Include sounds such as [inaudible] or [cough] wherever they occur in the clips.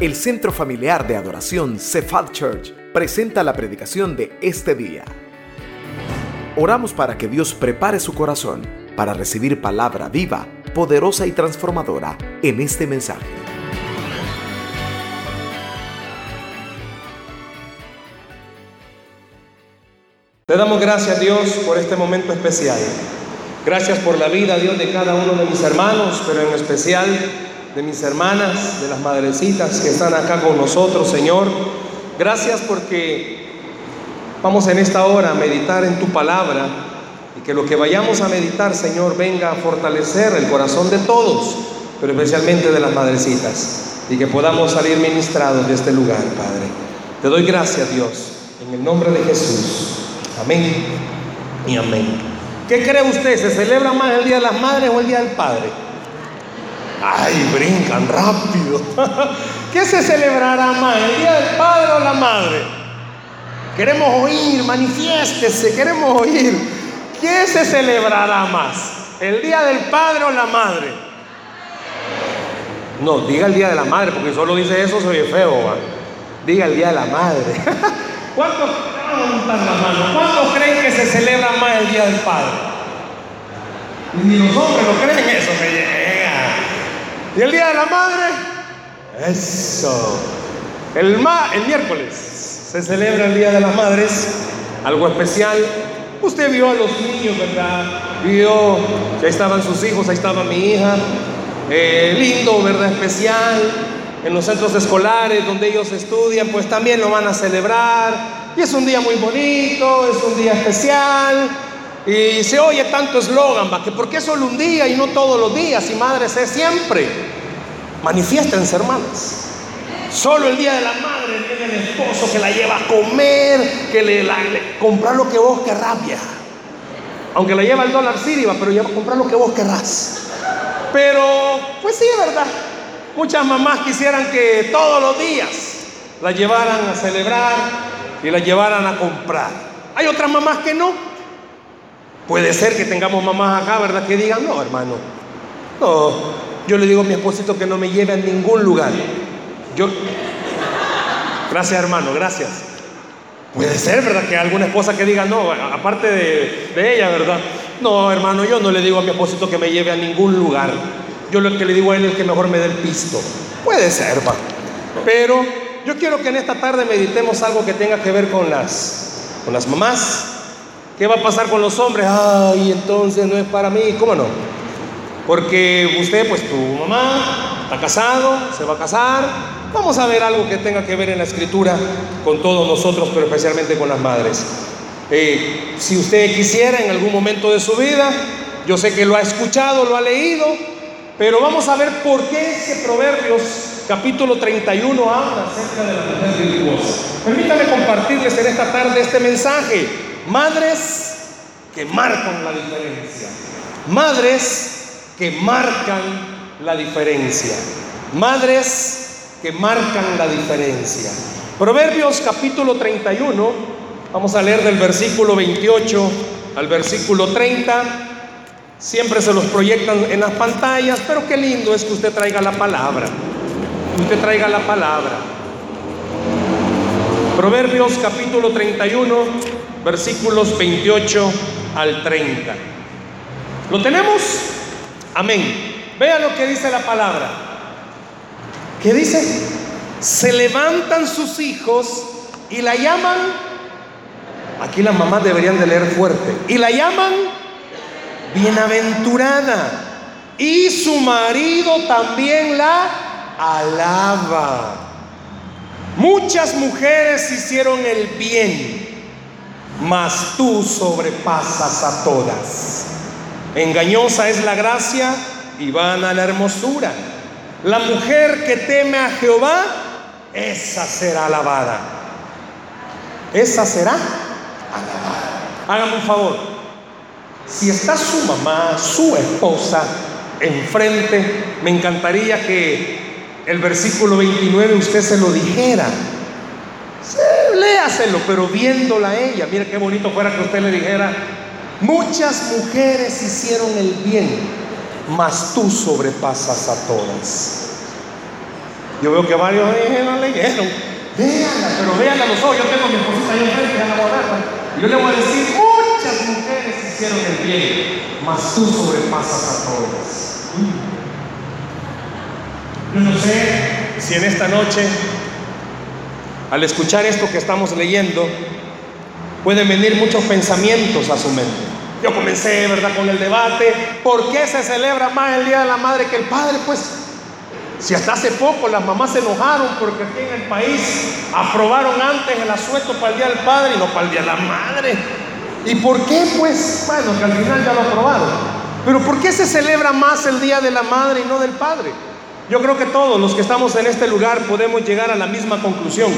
El Centro Familiar de Adoración Cephal Church presenta la predicación de este día. Oramos para que Dios prepare su corazón para recibir palabra viva, poderosa y transformadora en este mensaje. Le damos gracias Dios por este momento especial. Gracias por la vida, Dios, de cada uno de mis hermanos, pero en especial de mis hermanas, de las madrecitas que están acá con nosotros, Señor. Gracias porque vamos en esta hora a meditar en tu palabra y que lo que vayamos a meditar, Señor, venga a fortalecer el corazón de todos, pero especialmente de las madrecitas, y que podamos salir ministrados de este lugar, Padre. Te doy gracias, Dios, en el nombre de Jesús. Amén y amén. ¿Qué cree usted? ¿Se celebra más el Día de las Madres o el Día del Padre? Ay, brincan rápido. [laughs] ¿Qué se celebrará más, el Día del Padre o la Madre? Queremos oír, manifiéstese, queremos oír. ¿Qué se celebrará más? ¿El Día del Padre o la Madre? No, diga el Día de la Madre, porque solo dice eso, soy feo. Diga el Día de la Madre. [laughs] ¿Cuántos ¿Cuántos creen que se celebra más el Día del Padre? Ni los hombres lo creen eso, me. ¿Y el Día de la Madre? Eso. El, el miércoles se celebra el Día de las Madres, algo especial. Usted vio a los niños, ¿verdad? Vio que ahí estaban sus hijos, ahí estaba mi hija. Eh, lindo, ¿verdad? Especial. En los centros escolares donde ellos estudian, pues también lo van a celebrar y es un día muy bonito, es un día especial. Y se oye tanto eslogan, que por qué solo un día y no todos los días, y madres es siempre. Manifiéstense, hermanas. Solo el día de la madre viene el esposo que la lleva a comer, que le, comprar lo que vos querrás, vieja. Aunque la lleva el dólar sirio, pero lleva comprar lo que vos querrás. Pero, pues sí, es verdad. Muchas mamás quisieran que todos los días la llevaran a celebrar y la llevaran a comprar. Hay otras mamás que no. Puede ser que tengamos mamás acá, ¿verdad? Que digan, no, hermano. No, yo le digo a mi esposito que no me lleve a ningún lugar. Yo, gracias hermano, gracias. Puede ser, ¿verdad? Que alguna esposa que diga, no, aparte de, ella, ¿verdad? No, hermano, yo no le digo a mi esposito que me lleve a ningún lugar. Yo lo que le digo a él es que mejor me dé el pisto. Puede ser, va. Pero yo quiero que en esta tarde meditemos algo que tenga que ver con las, con las mamás. ¿Qué va a pasar con los hombres? Ay, entonces no es para mí. ¿Cómo no? Porque usted, pues tu mamá está casado, se va a casar. Vamos a ver algo que tenga que ver en la escritura con todos nosotros, pero especialmente con las madres. Eh, si usted quisiera en algún momento de su vida, yo sé que lo ha escuchado, lo ha leído, pero vamos a ver por qué ese Proverbios capítulo 31 habla acerca de la mujer virtuosa. Permítanme compartirles en esta tarde este mensaje. Madres que marcan la diferencia. Madres que marcan la diferencia. Madres que marcan la diferencia. Proverbios capítulo 31, vamos a leer del versículo 28 al versículo 30. Siempre se los proyectan en las pantallas, pero qué lindo es que usted traiga la palabra. Usted traiga la palabra. Proverbios capítulo 31, versículos 28 al 30. ¿Lo tenemos? Amén. Vea lo que dice la palabra. ¿Qué dice? Se levantan sus hijos y la llaman, aquí las mamás deberían de leer fuerte, y la llaman bienaventurada. Y su marido también la alaba. Muchas mujeres hicieron el bien, mas tú sobrepasas a todas. Engañosa es la gracia y vana la hermosura. La mujer que teme a Jehová, esa será alabada. Esa será alabada. Hágame un favor. Si está su mamá, su esposa enfrente, me encantaría que el versículo 29 usted se lo dijera. Léaselo, pero viéndola a ella. Mira qué bonito fuera que usted le dijera, muchas mujeres hicieron el bien, mas tú sobrepasas a todas. Yo veo que varios eh, leyeron. Véanla, pero véanla los ojos. Yo tengo a mi esposita ahí enfrente, la a. Y yo le voy a decir, muchas mujeres hicieron el bien, mas tú sobrepasas a todas. Yo no sé si en esta noche, al escuchar esto que estamos leyendo, pueden venir muchos pensamientos a su mente. Yo comencé, ¿verdad?, con el debate, ¿por qué se celebra más el Día de la Madre que el Padre? Pues si hasta hace poco las mamás se enojaron porque aquí en el país aprobaron antes el asueto para el Día del Padre y no para el Día de la Madre. ¿Y por qué? Pues bueno, que al final ya lo aprobaron. Pero ¿por qué se celebra más el Día de la Madre y no del Padre? Yo creo que todos los que estamos en este lugar podemos llegar a la misma conclusión.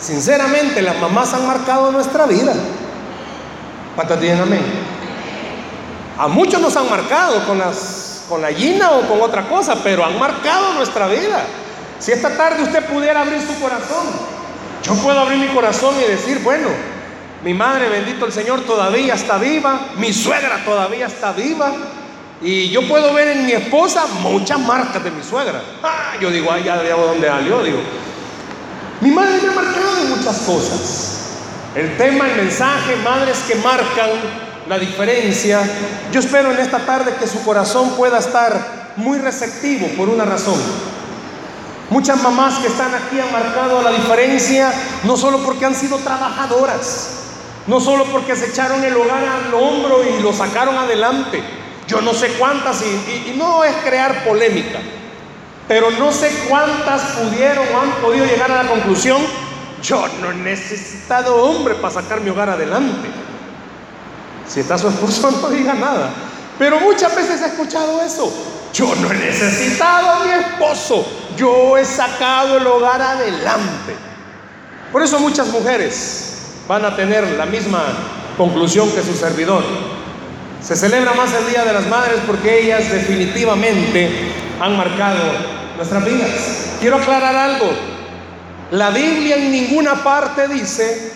Sinceramente, las mamás han marcado nuestra vida. ¿Cuántas amén? A muchos nos han marcado con las con la gallina o con otra cosa, pero han marcado nuestra vida. Si esta tarde usted pudiera abrir su corazón, yo puedo abrir mi corazón y decir, bueno, mi madre, bendito el Señor, todavía está viva, mi suegra todavía está viva, y yo puedo ver en mi esposa muchas marcas de mi suegra. Ah, yo digo, ay, ya veo dónde salió, digo. Mi madre me ha marcado en muchas cosas. El tema, el mensaje, madres que marcan la diferencia. Yo espero en esta tarde que su corazón pueda estar muy receptivo por una razón. Muchas mamás que están aquí han marcado la diferencia no solo porque han sido trabajadoras, no solo porque se echaron el hogar al hombro y lo sacaron adelante. Yo no sé cuántas, y, no es crear polémica, pero no sé cuántas pudieron o han podido llegar a la conclusión, yo no he necesitado hombre para sacar mi hogar adelante. Si está su esposo, [laughs] no diga nada. Pero muchas veces he escuchado eso. Yo no he necesitado a mi esposo. Yo he sacado el hogar adelante. Por eso muchas mujeres van a tener la misma conclusión que su servidor. Se celebra más el Día de las Madres porque ellas definitivamente han marcado nuestras vidas. Quiero aclarar algo. La Biblia en ninguna parte dice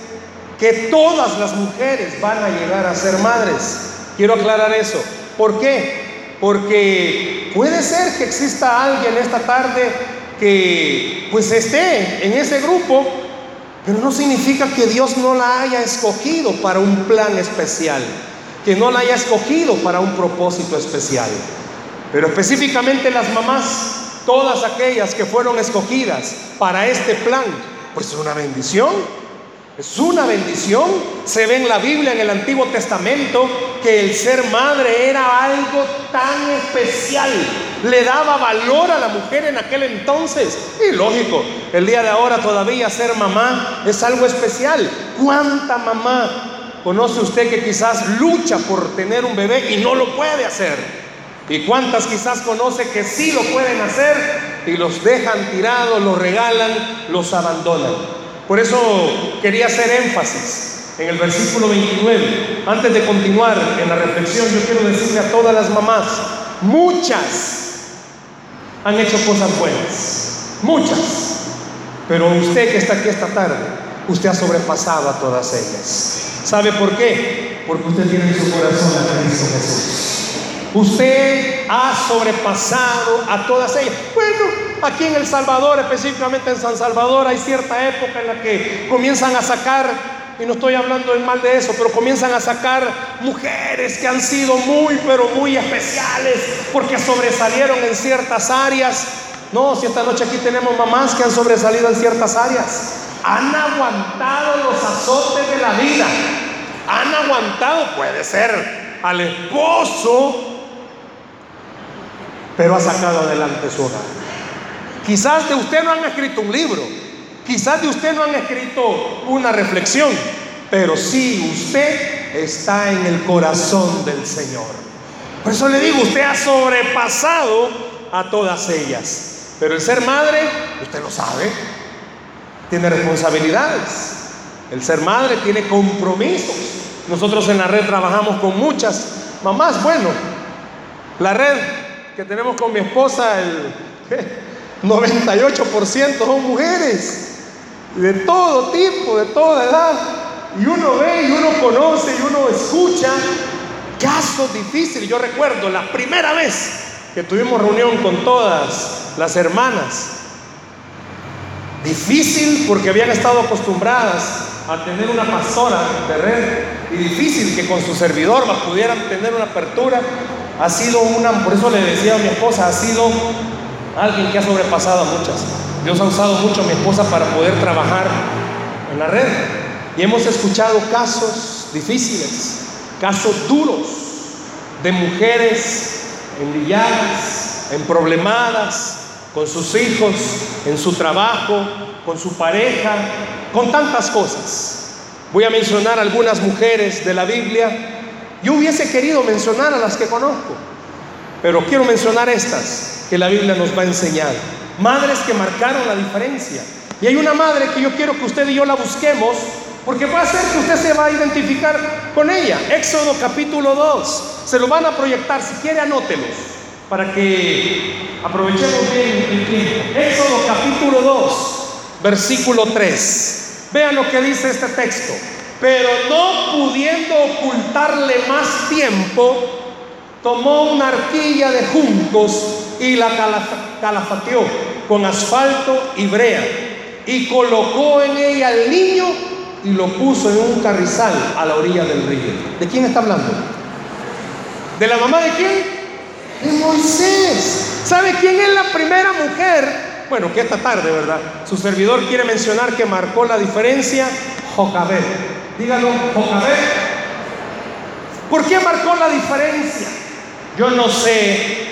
que todas las mujeres van a llegar a ser madres. Quiero aclarar eso. ¿Por qué? Porque puede ser que exista alguien esta tarde que pues esté en ese grupo, pero no significa que Dios no la haya escogido para un plan especial, que no la haya escogido para un propósito especial. Pero específicamente las mamás, todas aquellas que fueron escogidas para este plan, pues es una bendición. Es una bendición. Se ve en la Biblia, en el Antiguo Testamento, que el ser madre era algo tan especial. Le daba valor a la mujer en aquel entonces. Y lógico, el día de ahora todavía ser mamá es algo especial. ¿Cuánta mamá conoce usted que quizás lucha por tener un bebé y no lo puede hacer? ¿Y cuántas quizás conoce que sí lo pueden hacer y los dejan tirados, los regalan, los abandonan? Por eso quería hacer énfasis en el versículo 29. Antes de continuar en la reflexión, yo quiero decirle a todas las mamás, muchas han hecho cosas buenas, muchas. Pero usted que está aquí esta tarde, usted ha sobrepasado a todas ellas. ¿Sabe por qué? Porque usted tiene en su corazón a Cristo Jesús. Usted ha sobrepasado a todas ellas. Bueno, Aquí en El Salvador, específicamente en San Salvador, hay cierta época en la que comienzan a sacar, y no estoy hablando en mal de eso, pero comienzan a sacar mujeres que han sido muy, pero muy especiales, porque sobresalieron en ciertas áreas. No, si esta noche aquí tenemos mamás que han sobresalido en ciertas áreas, han aguantado los azotes de la vida, han aguantado, puede ser, al esposo, pero ha sacado adelante su hogar. Quizás de usted no han escrito un libro, quizás de usted no han escrito una reflexión, pero sí usted está en el corazón del Señor. Por eso le digo, usted ha sobrepasado a todas ellas. Pero el ser madre, usted lo sabe, tiene responsabilidades. El ser madre tiene compromisos. Nosotros en la red trabajamos con muchas mamás. Bueno, la red que tenemos con mi esposa, el, 98% son mujeres, de todo tipo, de toda edad. Y uno ve y uno conoce y uno escucha casos difíciles. Yo recuerdo la primera vez que tuvimos reunión con todas las hermanas, Difícil porque habían estado acostumbradas a tener una pastora de red y difícil que con su servidor pudieran tener una apertura. Ha sido una, por eso le decía a mi esposa, ha sido alguien que ha sobrepasado a muchas. Dios ha usado mucho a mi esposa para poder trabajar en la red. Y hemos escuchado casos difíciles, casos duros de mujeres enlilladas, emproblemadas, con sus hijos, en su trabajo, con su pareja, con tantas cosas. Voy a mencionar algunas mujeres de la Biblia. Yo hubiese querido mencionar a las que conozco, pero quiero mencionar estas que la Biblia nos va a enseñar. Madres que marcaron la diferencia. Y hay una madre que yo quiero que usted y yo la busquemos porque puede ser que usted se va a identificar con ella. Éxodo capítulo 2. Se lo van a proyectar. Si quiere, anótelos para que aprovechemos bien el tiempo. Éxodo capítulo 2, versículo 3. Vean lo que dice este texto. Pero no pudiendo ocultarle más tiempo, tomó una arquilla de juncos y la calafateó con asfalto y brea y colocó en ella al niño y lo puso en un carrizal a la orilla del río. ¿De quién está hablando? ¿De la mamá de quién? De Moisés. ¿Sabe quién es la primera mujer? Bueno, que esta tarde, ¿verdad? Su servidor quiere mencionar que marcó la diferencia, Jocabed. Dígalo, Jocabed. ¿Por qué marcó la diferencia? Yo no sé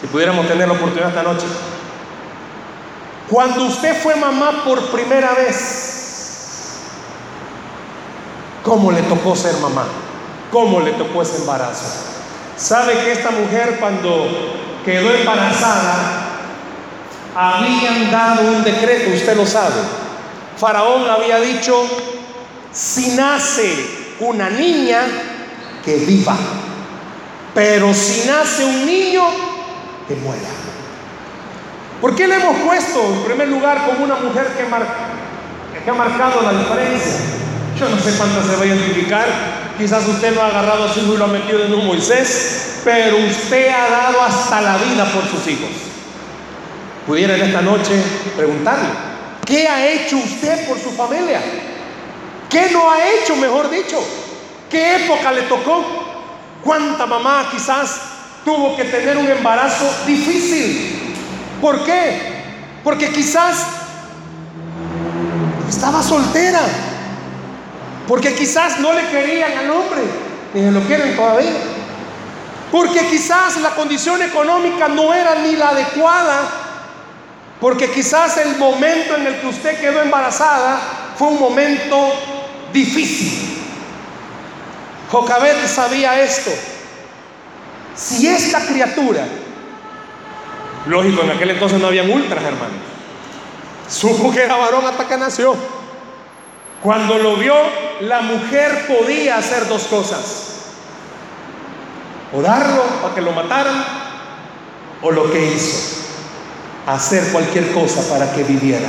si pudiéramos tener la oportunidad esta noche. Cuando usted fue mamá por primera vez, ¿cómo le tocó ser mamá? ¿Cómo le tocó ese embarazo? ¿Sabe que esta mujer cuando quedó embarazada, habían dado un decreto, usted lo sabe. Faraón había dicho, si nace una niña, que viva. Pero si nace un niño, que muera. ¿Por qué le hemos puesto en primer lugar como una mujer que, que ha marcado la diferencia? Yo no sé cuánto se va a identificar. Quizás usted no ha agarrado a su hijo y lo ha metido en un Moisés, pero usted ha dado hasta la vida por sus hijos. Pudiera en esta noche preguntarle, ¿qué ha hecho usted por su familia? ¿Qué no ha hecho, mejor dicho? ¿Qué época le tocó? ¿Cuánta mamá quizás tuvo que tener un embarazo difícil? ¿Por qué? Porque quizás estaba soltera porque quizás no le querían al hombre, ni se lo quieren todavía. Porque quizás la condición económica no era ni la adecuada. Porque quizás el momento en el que usted quedó embarazada fue un momento difícil. Jocabet sabía esto. Si esta criatura, lógico, en aquel entonces no había ultras, hermano, supo que era varón hasta que nació. Cuando lo vio, la mujer podía hacer dos cosas. O darlo para que lo mataran, o lo que hizo, hacer cualquier cosa para que viviera.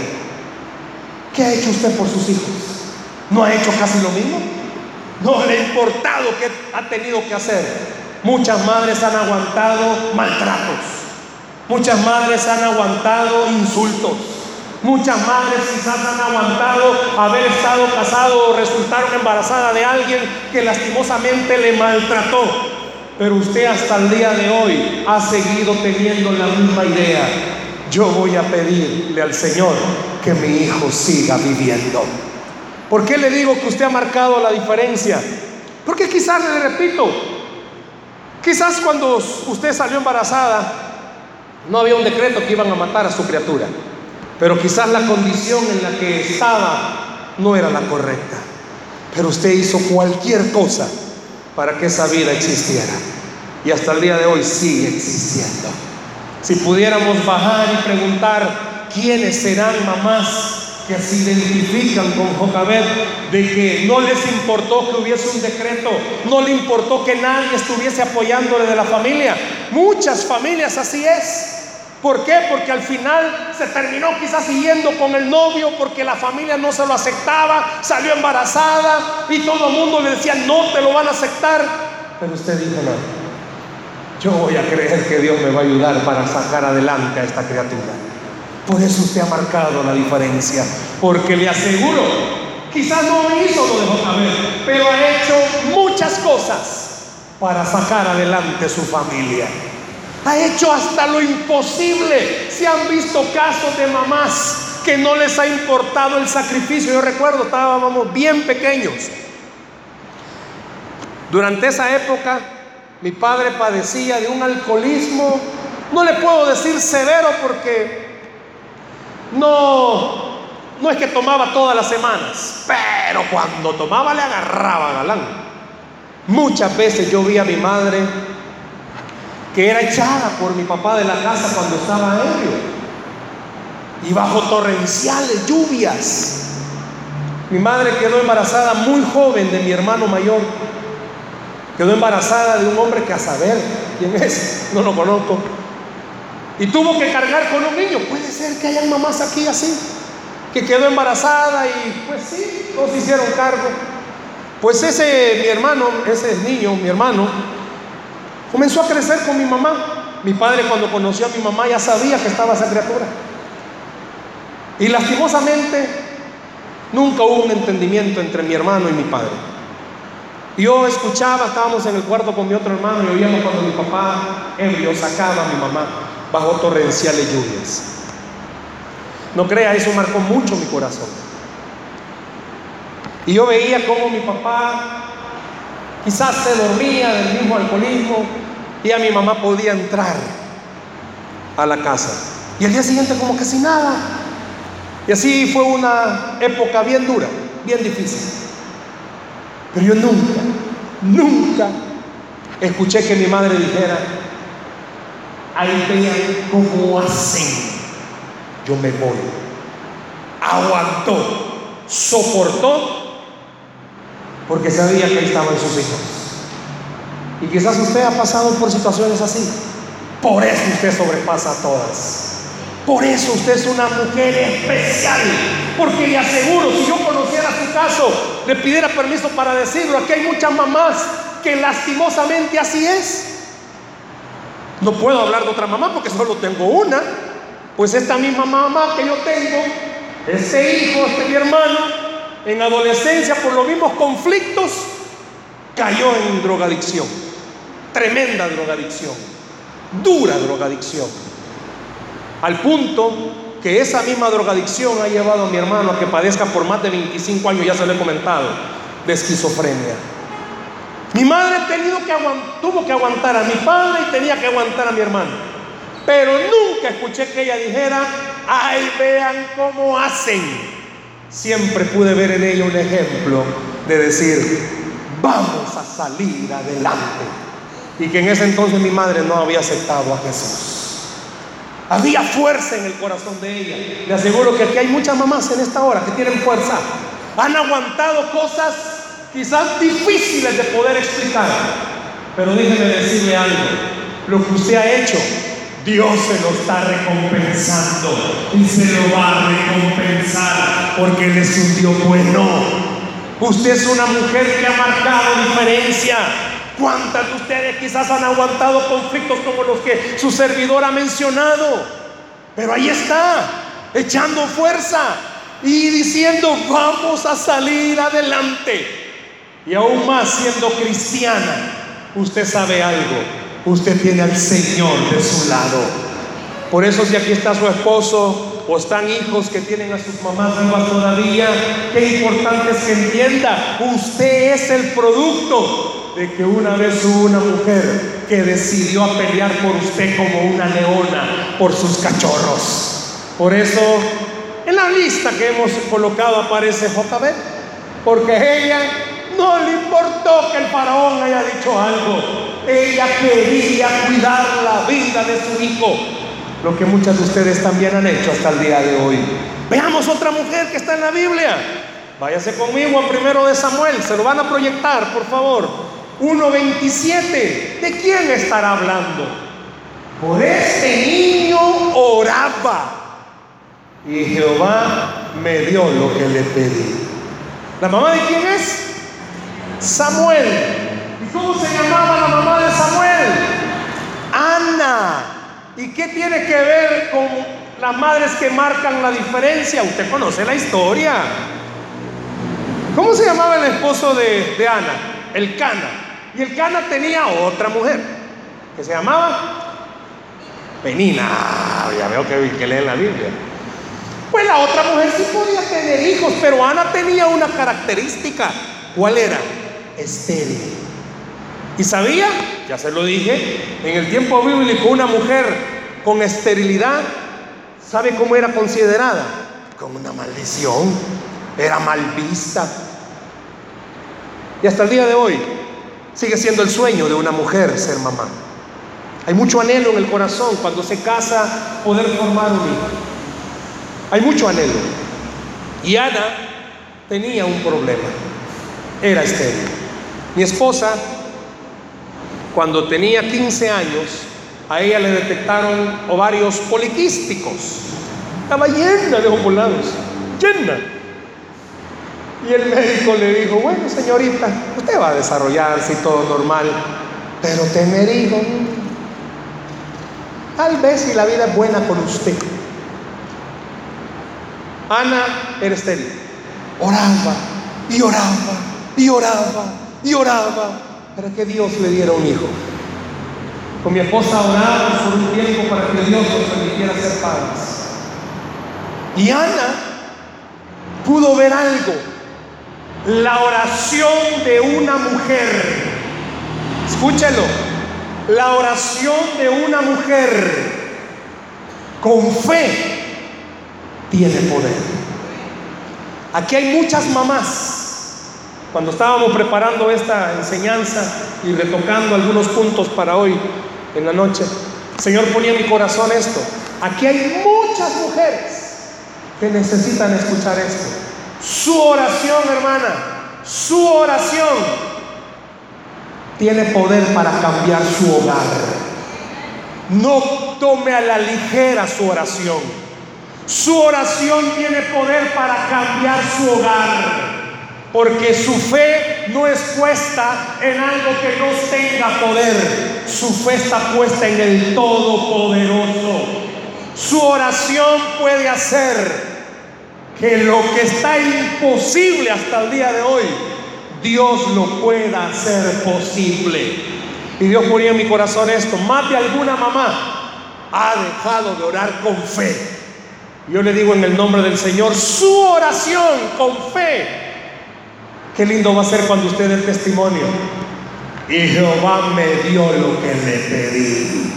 ¿Qué ha hecho usted por sus hijos? ¿No ha hecho casi lo mismo? No le ha importado qué ha tenido que hacer. Muchas madres han aguantado maltratos. Muchas madres han aguantado insultos. Muchas madres quizás han aguantado haber estado casado o resultaron embarazadas de alguien que lastimosamente le maltrató. Pero usted hasta el día de hoy ha seguido teniendo la misma idea. Yo voy a pedirle al Señor que mi hijo siga viviendo. ¿Por qué le digo que usted ha marcado la diferencia? Porque quizás, le repito, quizás cuando usted salió embarazada, no había un decreto que iban a matar a su criatura. Pero quizás la condición en la que estaba no era la correcta. Pero usted hizo cualquier cosa para que esa vida existiera. Y hasta el día de hoy sigue existiendo. Si pudiéramos bajar y preguntar quiénes serán mamás que se identifican con Jocabet, de que no les importó que hubiese un decreto, no le importó que nadie estuviese apoyándole de la familia. Muchas familias así es. ¿Por qué? Porque al final se terminó quizás siguiendo con el novio porque la familia no se lo aceptaba, salió embarazada y todo el mundo le decía, no te lo van a aceptar. Pero usted dijo, no, yo voy a creer que Dios me va a ayudar para sacar adelante a esta criatura. Por eso usted ha marcado la diferencia. Porque le aseguro, quizás no hizo lo de JB, pero ha hecho muchas cosas para sacar adelante su familia. Ha hecho hasta lo imposible. Se han visto casos de mamás que no les ha importado el sacrificio. Yo recuerdo, estábamos bien pequeños. Durante esa época, mi padre padecía de un alcoholismo, no le puedo decir severo porque no, no es que tomaba todas las semanas, pero cuando tomaba le agarraba galán. Muchas veces yo vi a mi madre que era echada por mi papá de la casa cuando estaba ebrio. Y bajo torrenciales lluvias. Mi madre quedó embarazada muy joven de mi hermano mayor. Quedó embarazada de un hombre que a saber quién es, no lo conozco. Y tuvo que cargar con un niño. Puede ser que hayan mamás aquí así, que quedó embarazada y pues sí, nos hicieron cargo. Pues ese, mi hermano, ese niño, mi hermano, comenzó a crecer con mi mamá. Mi padre cuando conoció a mi mamá ya sabía que estaba esa criatura. Y lastimosamente nunca hubo un entendimiento entre mi hermano y mi padre. Yo escuchaba, estábamos en el cuarto con mi otro hermano y oíamos cuando mi papá ebrio sacaba a mi mamá bajo torrenciales lluvias. No crea, eso marcó mucho mi corazón. Y yo veía cómo mi papá quizás se dormía del mismo alcoholismo y a mi mamá podía entrar a la casa. Y al día siguiente como que sin nada. Y así fue una época bien dura, bien difícil. Pero yo nunca, nunca escuché que mi madre dijera, ahí vean cómo hacen, yo me voy. Aguantó, soportó porque sabía que estaban sus hijos. Y quizás usted ha pasado por situaciones así. Por eso usted sobrepasa a todas. Por eso usted es una mujer especial. Porque le aseguro, si yo conociera su caso, le pidiera permiso para decirlo. Aquí hay muchas mamás que lastimosamente así es. No puedo hablar de otra mamá porque solo tengo una. Pues esta misma mamá que yo tengo, este hijo, este mi hermano, en adolescencia por los mismos conflictos, cayó en drogadicción. Tremenda drogadicción. Dura drogadicción. Al punto que esa misma drogadicción ha llevado a mi hermano a que padezca por más de 25 años, ya se lo he comentado, de esquizofrenia. Mi madre tenido tuvo que aguantar a mi padre y tenía que aguantar a mi hermano. Pero nunca escuché que ella dijera, ay, vean cómo hacen siempre pude ver en ella un ejemplo de decir, vamos a salir adelante. Y que en ese entonces mi madre no había aceptado a Jesús. Había fuerza en el corazón de ella. Le aseguro que aquí hay muchas mamás en esta hora que tienen fuerza. Han aguantado cosas quizás difíciles de poder explicar. Pero déjeme decirle algo. Lo que usted ha hecho Dios se lo está recompensando y se lo va a recompensar porque Él es un Dios bueno. Usted es una mujer que ha marcado diferencia. ¿Cuántas de ustedes quizás han aguantado conflictos como los que su servidor ha mencionado? Pero ahí está, echando fuerza y diciendo, vamos a salir adelante. Y aún más siendo cristiana, usted sabe algo usted tiene al Señor de su lado. Por eso si aquí está su esposo o están hijos que tienen a sus mamás vivas todavía, qué importante es que entienda, usted es el producto de que una vez hubo una mujer que decidió a pelear por usted como una leona por sus cachorros. Por eso en la lista que hemos colocado aparece JB, porque ella no le importó que el faraón haya dicho algo. Ella quería cuidar la vida de su hijo. Lo que muchas de ustedes también han hecho hasta el día de hoy. Veamos otra mujer que está en la Biblia. Váyase conmigo a primero de Samuel. Se lo van a proyectar, por favor. 1.27. ¿De quién estará hablando? Por este niño oraba. Y Jehová me dio lo que le pedí. ¿La mamá de quién es? Samuel. ¿Y cómo se llamaba la mamá de Samuel? Ana. ¿Y qué tiene que ver con las madres que marcan la diferencia. Usted conoce la historia. ¿Cómo se llamaba el esposo de, de Ana? El Cana. Y el Cana tenía otra mujer que se llamaba Penina. Ya veo que, que leen la Biblia. Pues la otra mujer sí podía tener hijos, pero Ana tenía una característica. ¿Cuál era? Estéril. ¿Y sabía? Ya se lo dije, en el tiempo bíblico una mujer con esterilidad, ¿sabe cómo era considerada? Como una maldición, era mal vista. Y hasta el día de hoy sigue siendo el sueño de una mujer ser mamá. Hay mucho anhelo en el corazón cuando se casa poder formar un hijo. Hay mucho anhelo. Y Ana tenía un problema. Era estéril. Mi esposa, cuando tenía 15 años, a ella le detectaron ovarios poliquísticos. Estaba llena de ovulados, llena. Y el médico le dijo, bueno señorita, usted va a desarrollarse y todo normal, pero tener hijos, tal vez si la vida es buena con usted. Ana era estéril. Oraba y oraba y oraba y oraba para que Dios le diera un hijo. Con mi esposa oramos por un tiempo para que Dios nos permitiera ser padres. Y Ana pudo ver algo. La oración de una mujer. Escúchelo. La oración de una mujer con fe tiene poder. Aquí hay muchas mamás. Cuando estábamos preparando esta enseñanza y retocando algunos puntos para hoy en la noche, Señor ponía en mi corazón esto. Aquí hay muchas mujeres que necesitan escuchar esto. Su oración, hermana, su oración tiene poder para cambiar su hogar. No tome a la ligera su oración. Su oración tiene poder para cambiar su hogar. Porque su fe no es puesta en algo que no tenga poder. Su fe está puesta en el Todopoderoso. Su oración puede hacer que lo que está imposible hasta el día de hoy, Dios lo pueda hacer posible. Y Dios ponía en mi corazón esto. Más de alguna mamá ha dejado de orar con fe. Yo le digo en el nombre del Señor, su oración con fe. Qué lindo va a ser cuando usted dé testimonio. Y Jehová me dio lo que le pedí.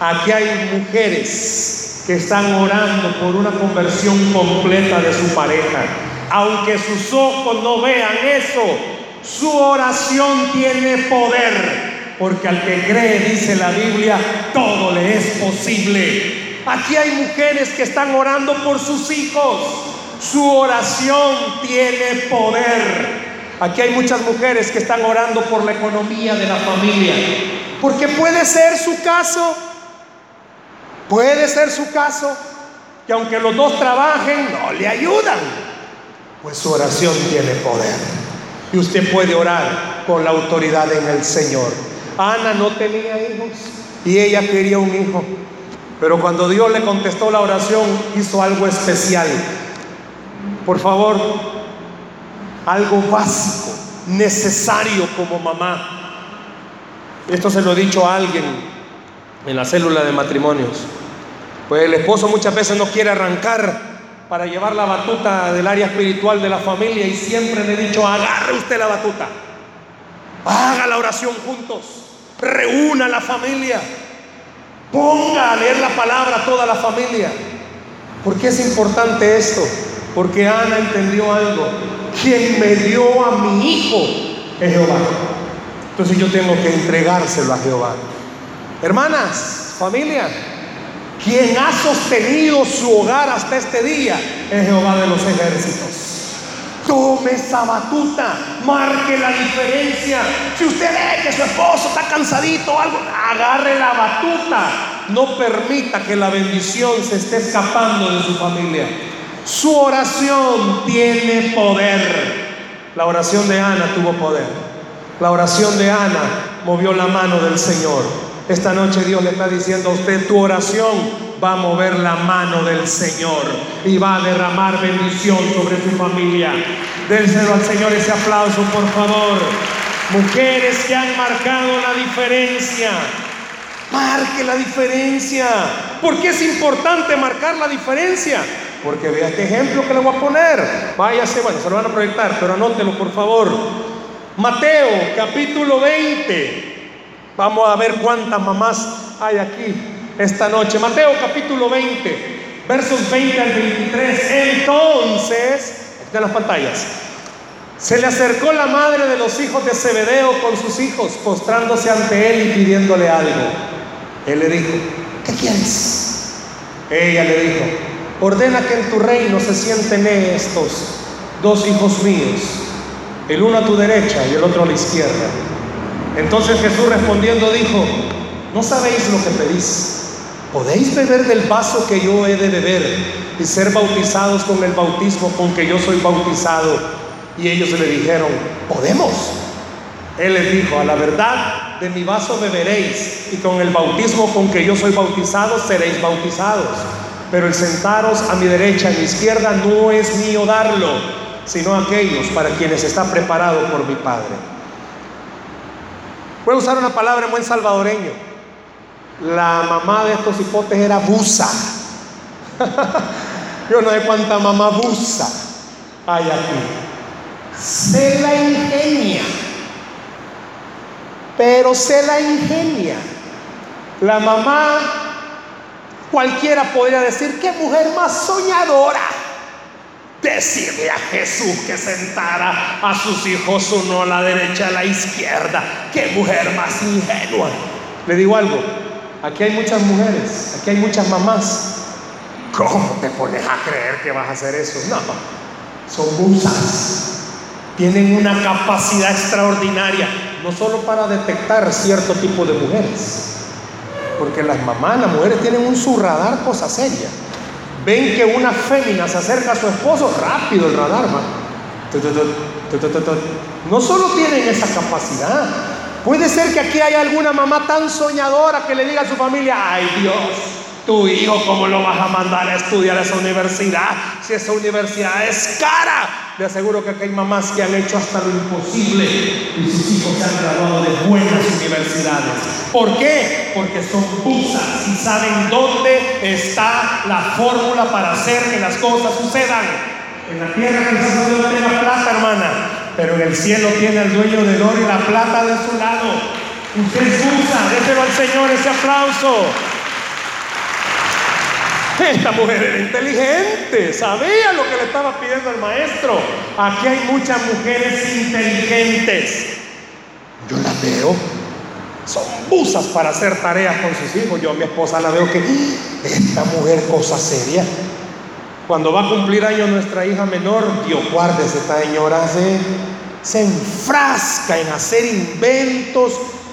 Aquí hay mujeres que están orando por una conversión completa de su pareja. Aunque sus ojos no vean eso, su oración tiene poder. Porque al que cree, dice la Biblia, todo le es posible. Aquí hay mujeres que están orando por sus hijos. Su oración tiene poder. Aquí hay muchas mujeres que están orando por la economía de la familia. Porque puede ser su caso. Puede ser su caso. Que aunque los dos trabajen, no le ayudan. Pues su oración tiene poder. Y usted puede orar con la autoridad en el Señor. Ana no tenía hijos y ella quería un hijo. Pero cuando Dios le contestó la oración, hizo algo especial. Por favor, algo básico, necesario como mamá. Esto se lo he dicho a alguien en la célula de matrimonios. Pues el esposo muchas veces no quiere arrancar para llevar la batuta del área espiritual de la familia y siempre le he dicho, agarre usted la batuta, haga la oración juntos, reúna la familia, ponga a leer la palabra a toda la familia. ¿Por qué es importante esto? Porque Ana entendió algo. Quien me dio a mi hijo es Jehová. Entonces yo tengo que entregárselo a Jehová. Hermanas, familia, quien ha sostenido su hogar hasta este día es Jehová de los ejércitos. Tome esa batuta, marque la diferencia. Si usted ve que su esposo está cansadito o algo, agarre la batuta. No permita que la bendición se esté escapando de su familia. Su oración tiene poder. La oración de Ana tuvo poder. La oración de Ana movió la mano del Señor. Esta noche Dios le está diciendo a usted, tu oración va a mover la mano del Señor y va a derramar bendición sobre su familia. Dénselo al Señor ese aplauso, por favor. Mujeres que han marcado la diferencia. Marque la diferencia. ¿Por qué es importante marcar la diferencia? Porque vea este ejemplo que le voy a poner. Váyase, bueno, se lo van a proyectar, pero anótelo por favor. Mateo capítulo 20. Vamos a ver cuántas mamás hay aquí esta noche. Mateo capítulo 20, versos 20 al 23. Entonces, están las pantallas. Se le acercó la madre de los hijos de Zebedeo con sus hijos, postrándose ante él y pidiéndole algo. Él le dijo, ¿qué quieres? Ella le dijo, ordena que en tu reino se sienten estos dos hijos míos, el uno a tu derecha y el otro a la izquierda. Entonces Jesús respondiendo dijo, no sabéis lo que pedís. ¿Podéis beber del vaso que yo he de beber y ser bautizados con el bautismo con que yo soy bautizado? Y ellos le dijeron, podemos. Él les dijo, a la verdad de mi vaso beberéis y con el bautismo con que yo soy bautizado seréis bautizados. Pero el sentaros a mi derecha y a mi izquierda no es mío darlo, sino aquellos para quienes está preparado por mi Padre. Voy a usar una palabra buen salvadoreño. La mamá de estos hipotes era busa. [laughs] Yo no sé cuánta mamá busa hay aquí. Se la ingenia. Pero se la ingenia. La mamá, cualquiera podría decir, qué mujer más soñadora. Decirle a Jesús que sentara a sus hijos uno a la derecha, a la izquierda. Qué mujer más ingenua. Le digo algo, aquí hay muchas mujeres, aquí hay muchas mamás. ¿Cómo te pones a creer que vas a hacer eso? No, son musas. Tienen una capacidad extraordinaria, no solo para detectar cierto tipo de mujeres, porque las mamás, las mujeres tienen un subradar cosa seria. Ven que una fémina se acerca a su esposo, rápido el radar va. No solo tienen esa capacidad, puede ser que aquí haya alguna mamá tan soñadora que le diga a su familia, ay Dios, tu hijo, ¿cómo lo vas a mandar a estudiar a esa universidad? Si esa universidad es cara. Le aseguro que aquí hay mamás que han hecho hasta lo imposible y sus hijos se han graduado de buenas universidades. ¿Por qué? Porque son pusas y saben dónde está la fórmula para hacer que las cosas sucedan. En la tierra quizás no tenga plata, hermana, pero en el cielo tiene al dueño del oro y la plata de su lado. Usted es pusa, déselo al Señor ese aplauso. [laughs] Esta mujer era inteligente, sabía lo que le estaba pidiendo el maestro. Aquí hay muchas mujeres inteligentes. Yo las veo, son busas para hacer tareas con sus hijos. Yo a mi esposa la veo que esta mujer cosa seria. Cuando va a cumplir años nuestra hija menor, Dios guarde, esta señora se, se enfrasca en hacer inventos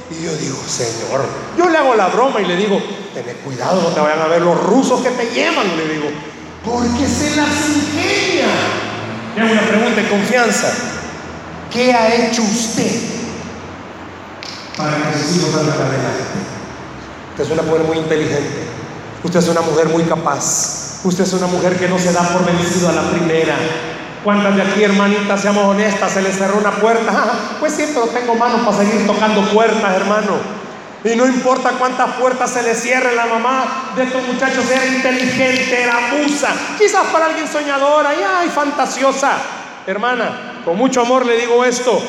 y yo digo, Señor, yo le hago la broma y le digo, ten cuidado, no te vayan a ver los rusos que te llevan, le digo, porque se las ingenia. Le una pregunta de confianza. ¿Qué ha hecho usted para que sus hijos salgan adelante? Usted es una mujer muy inteligente. Usted es una mujer muy capaz. Usted es una mujer que no se da por vencido a la primera. ¿Cuántas de aquí, hermanitas, seamos honestas, se les cerró una puerta? [laughs] pues pero tengo manos para seguir tocando puertas, hermano. Y no importa cuántas puertas se le cierren, la mamá de estos muchachos era inteligente, era musa. Quizás para alguien soñadora y ay, fantasiosa. Hermana, con mucho amor le digo esto.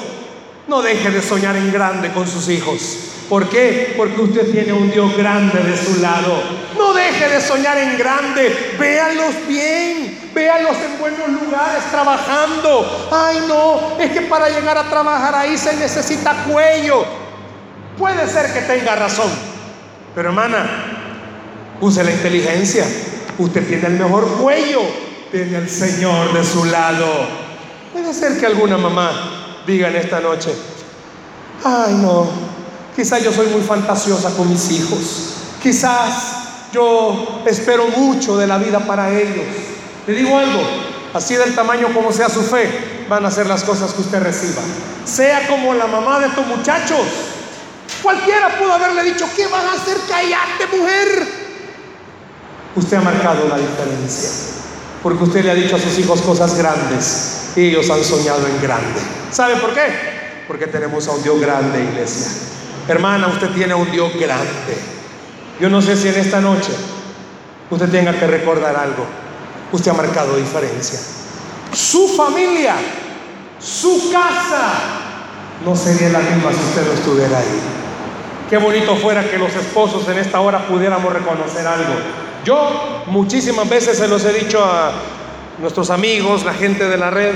No deje de soñar en grande con sus hijos. ¿Por qué? Porque usted tiene un Dios grande de su lado. No deje de soñar en grande. Véanlos bien. Véanlos en buenos lugares trabajando. Ay, no, es que para llegar a trabajar ahí se necesita cuello. Puede ser que tenga razón. Pero hermana, use la inteligencia. Usted tiene el mejor cuello. Tiene el Señor de su lado. Puede ser que alguna mamá diga en esta noche, ay no, quizás yo soy muy fantasiosa con mis hijos. Quizás yo espero mucho de la vida para ellos. Le digo algo, así del tamaño como sea su fe, van a ser las cosas que usted reciba. Sea como la mamá de estos muchachos. Cualquiera pudo haberle dicho, ¿qué vas a hacer? Cállate, mujer. usted ha marcado la diferencia. Porque usted le ha dicho a sus hijos cosas grandes y ellos han soñado en grande. ¿Sabe por qué? Porque tenemos a un Dios grande, iglesia. Hermana, usted tiene un Dios grande. Yo no sé si en esta noche usted tenga que recordar algo. Usted ha marcado diferencia. Su familia, su casa, no sería la misma si usted no estuviera ahí. Qué bonito fuera que los esposos en esta hora pudiéramos reconocer algo. Yo muchísimas veces se los he dicho a nuestros amigos, la gente de la red,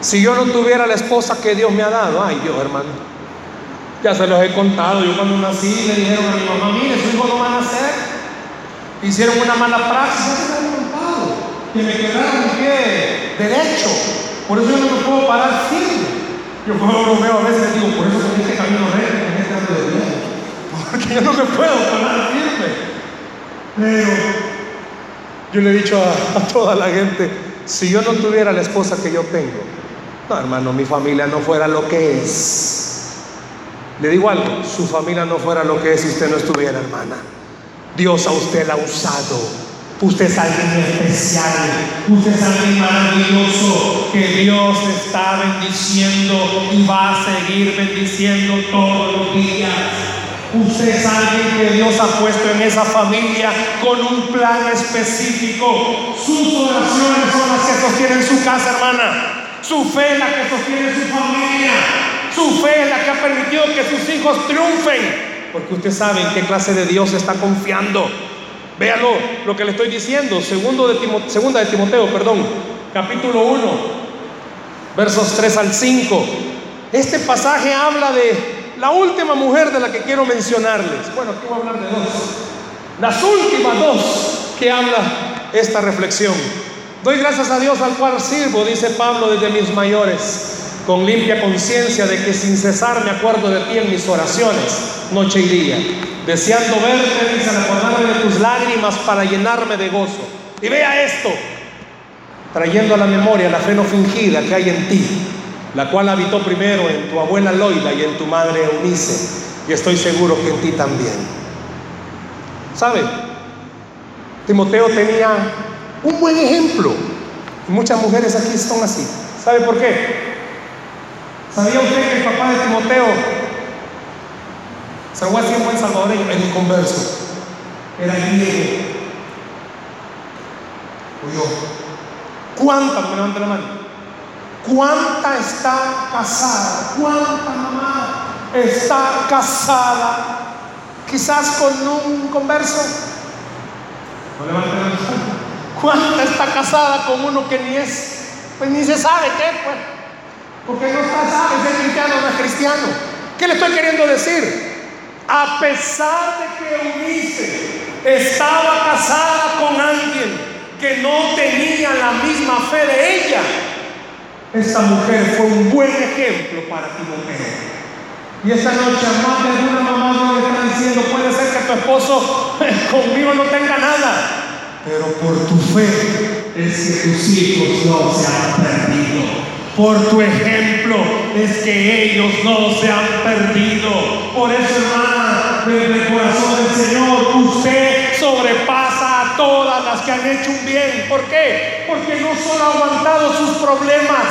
si yo no tuviera la esposa que Dios me ha dado, ay Dios hermano, ya se los he contado, yo cuando nací le dijeron a mi mamá, mire, su hijo no va a nacer, hicieron una mala praxis, se me quedaron mi pie derecho, por eso yo no me puedo parar firme. Yo cuando lo veo a veces digo, por eso que este camino recto, porque yo no me puedo parar firme. Pero yo le he dicho a, toda la gente, si yo no tuviera la esposa que yo tengo, no hermano, mi familia no fuera lo que es. Le digo algo, su familia no fuera lo que es si usted no estuviera, hermana. Dios a usted la ha usado. Usted es alguien especial, usted es alguien maravilloso que Dios está bendiciendo y va a seguir bendiciendo todos los días. Usted es alguien que Dios ha puesto en esa familia con un plan específico. Sus oraciones son las que sostienen su casa, hermana. Su fe es la que sostiene su familia. Su fe es la que ha permitido que sus hijos triunfen. Porque usted sabe en qué clase de Dios está confiando. Véalo lo que le estoy diciendo. De segunda de Timoteo, perdón. Capítulo 1. Versos 3 al 5. Este pasaje habla de la última mujer de la que quiero mencionarles, bueno, aquí voy a hablar de dos, las últimas dos que habla esta reflexión. Doy gracias a Dios al cual sirvo, dice Pablo desde mis mayores, con limpia conciencia de que sin cesar me acuerdo de ti en mis oraciones, noche y día, deseando verte, dice, acordarme de tus lágrimas para llenarme de gozo. Y vea esto, trayendo a la memoria la fe no fingida que hay en ti la cual habitó primero en tu abuela Loida y en tu madre Eunice, y estoy seguro que en ti también. ¿Sabe? Timoteo tenía un buen ejemplo. Muchas mujeres aquí son así. ¿Sabe por qué? ¿Sabía usted que el papá de Timoteo a decir en buen salvadoreño, un converso? Era griego. yo ¿Cuántas? Me levanta la mano. ¿Cuánta está casada? ¿Cuánta mamá está casada? Quizás con un converso. ¿Cuánta está casada con uno que ni es, pues ni se sabe qué, pues? Porque no está, sabe si es cristiano o no es cristiano. ¿Qué le estoy queriendo decir? A pesar de que Eunice estaba casada con alguien que no tenía la misma fe de ella, esta mujer fue un buen ejemplo para Timoteo. Y esta noche más de alguna mamá no le está diciendo, puede ser que tu esposo [laughs] conmigo no tenga nada, pero por tu fe es que tus hijos no se han perdido. Por tu ejemplo es que ellos no se han perdido. Por eso, hermana, desde el corazón del Señor, usted sobrepasa a todas las que han hecho un bien. ¿Por qué? Porque no solo ha aguantado sus problemas.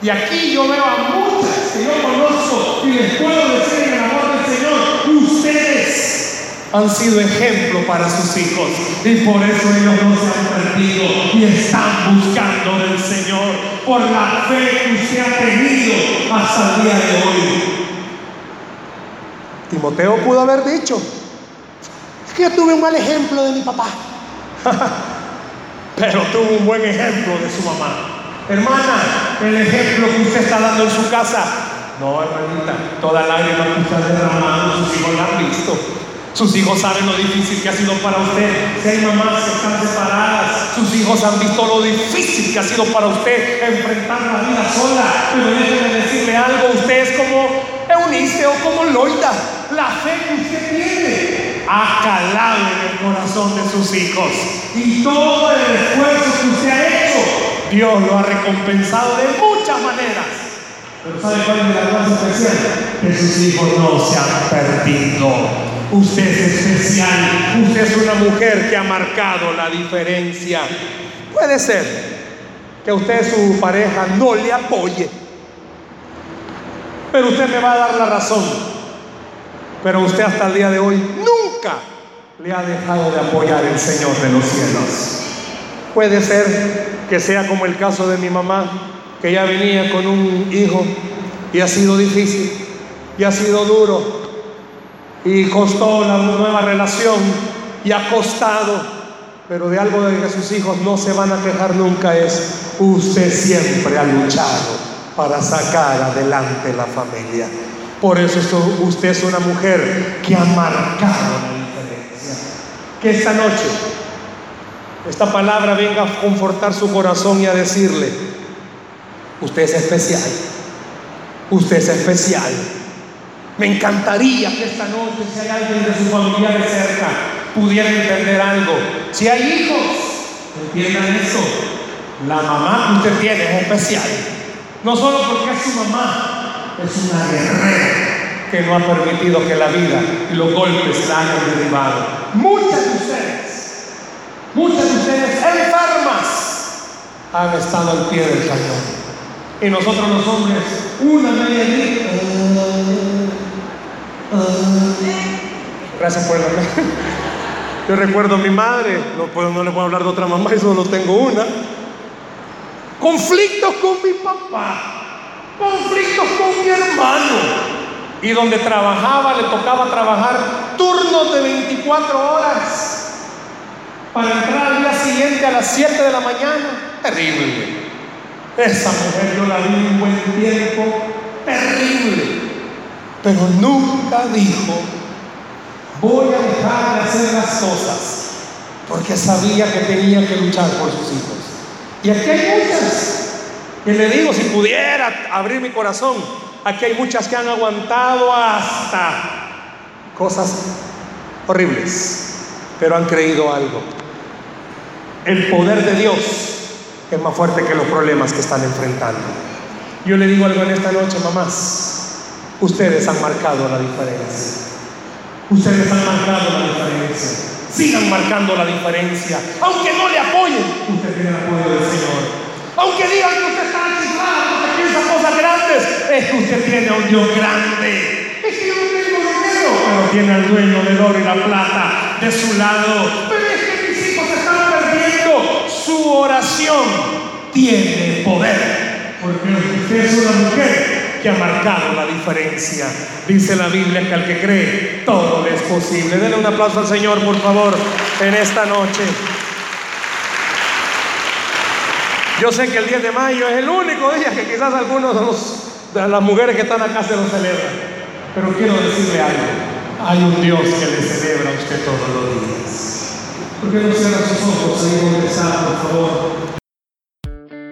Y aquí yo veo a muchas que yo conozco y les puedo decir en el amor del Señor, ustedes han sido ejemplo para sus hijos y por eso ellos no se han perdido y están buscando del Señor por la fe que usted ha tenido hasta el día de hoy. Timoteo pudo haber dicho, es que yo tuve un mal ejemplo de mi papá, [laughs] pero tuvo un buen ejemplo de su mamá. Hermana, el ejemplo que usted está dando en su casa, no hermanita, toda lágrima que usted ha derramado, sus hijos la han visto. Sus hijos saben lo difícil que ha sido para usted. Si hay mamás que están separadas, sus hijos han visto lo difícil que ha sido para usted enfrentar la vida sola. Pero déjeme decirle algo, usted es como Eunice o como Loida. La fe que usted tiene ha calado en el corazón de sus hijos. Y todo el esfuerzo que usted ha hecho, Dios lo ha recompensado de muchas maneras. Pero ¿sabe cuál es la cosa especial? Que sus hijos no se han perdido Usted es especial. Usted es una mujer que ha marcado la diferencia. Puede ser que usted, su pareja, no le apoye. Pero usted me va a dar la razón. Pero usted hasta el día de hoy nunca le ha dejado de apoyar el Señor de los cielos. Puede ser que sea como el caso de mi mamá, que ya venía con un hijo y ha sido difícil y ha sido duro y costó la nueva relación y ha costado, pero de algo de que sus hijos no se van a quejar nunca es, usted siempre ha luchado para sacar adelante la familia. Por eso usted es una mujer que ha marcado la diferencia. Que esta noche esta palabra venga a confortar su corazón y a decirle, usted es especial, usted es especial. Me encantaría que esta noche, si hay alguien de su familia de cerca, pudiera entender algo. Si hay hijos, entiendan eso. La mamá que usted tiene es especial. No solo porque es su mamá, es una guerrera que no ha permitido que la vida y los golpes la hayan derribado. Muchas de ustedes, muchas de ustedes enfermas han estado al pie del cañón. Y nosotros los hombres, una media Gracias por el Yo recuerdo a mi madre, no, puedo, no le puedo hablar de otra mamá, y solo tengo una. Conflictos con mi papá, conflictos con mi hermano. Y donde trabajaba, le tocaba trabajar turnos de 24 horas para entrar al día siguiente a las 7 de la mañana. Terrible. Esa mujer yo la vi un buen tiempo, terrible pero nunca dijo, voy a dejar de hacer las cosas, porque sabía que tenía que luchar por sus hijos. Y aquí hay muchas, que le digo, si pudiera abrir mi corazón, aquí hay muchas que han aguantado hasta cosas horribles, pero han creído algo. El poder de Dios es más fuerte que los problemas que están enfrentando. Yo le digo algo en esta noche, mamás. Ustedes han marcado la diferencia. Ustedes han marcado la diferencia. Sigan marcando la diferencia. Aunque no le apoyen, usted tiene el apoyo del Señor. Aunque digan que usted está chiflado, que piensa cosas grandes, es que usted tiene a un Dios grande. Es que yo no tengo dinero, pero tiene al dueño del oro y la plata de su lado. Pero es que mis hijos están perdiendo. Su oración tiene poder. Porque usted es una mujer que ha marcado la diferencia. Dice la Biblia que al que cree todo es posible. Denle un aplauso al Señor, por favor, en esta noche. Yo sé que el 10 de mayo es el único día que quizás algunos de, las mujeres que están acá se lo celebran. Pero quiero decirle algo. Hay un Dios que le celebra a usted todos los días. ¿Por qué no cierra sus ojos está, por favor?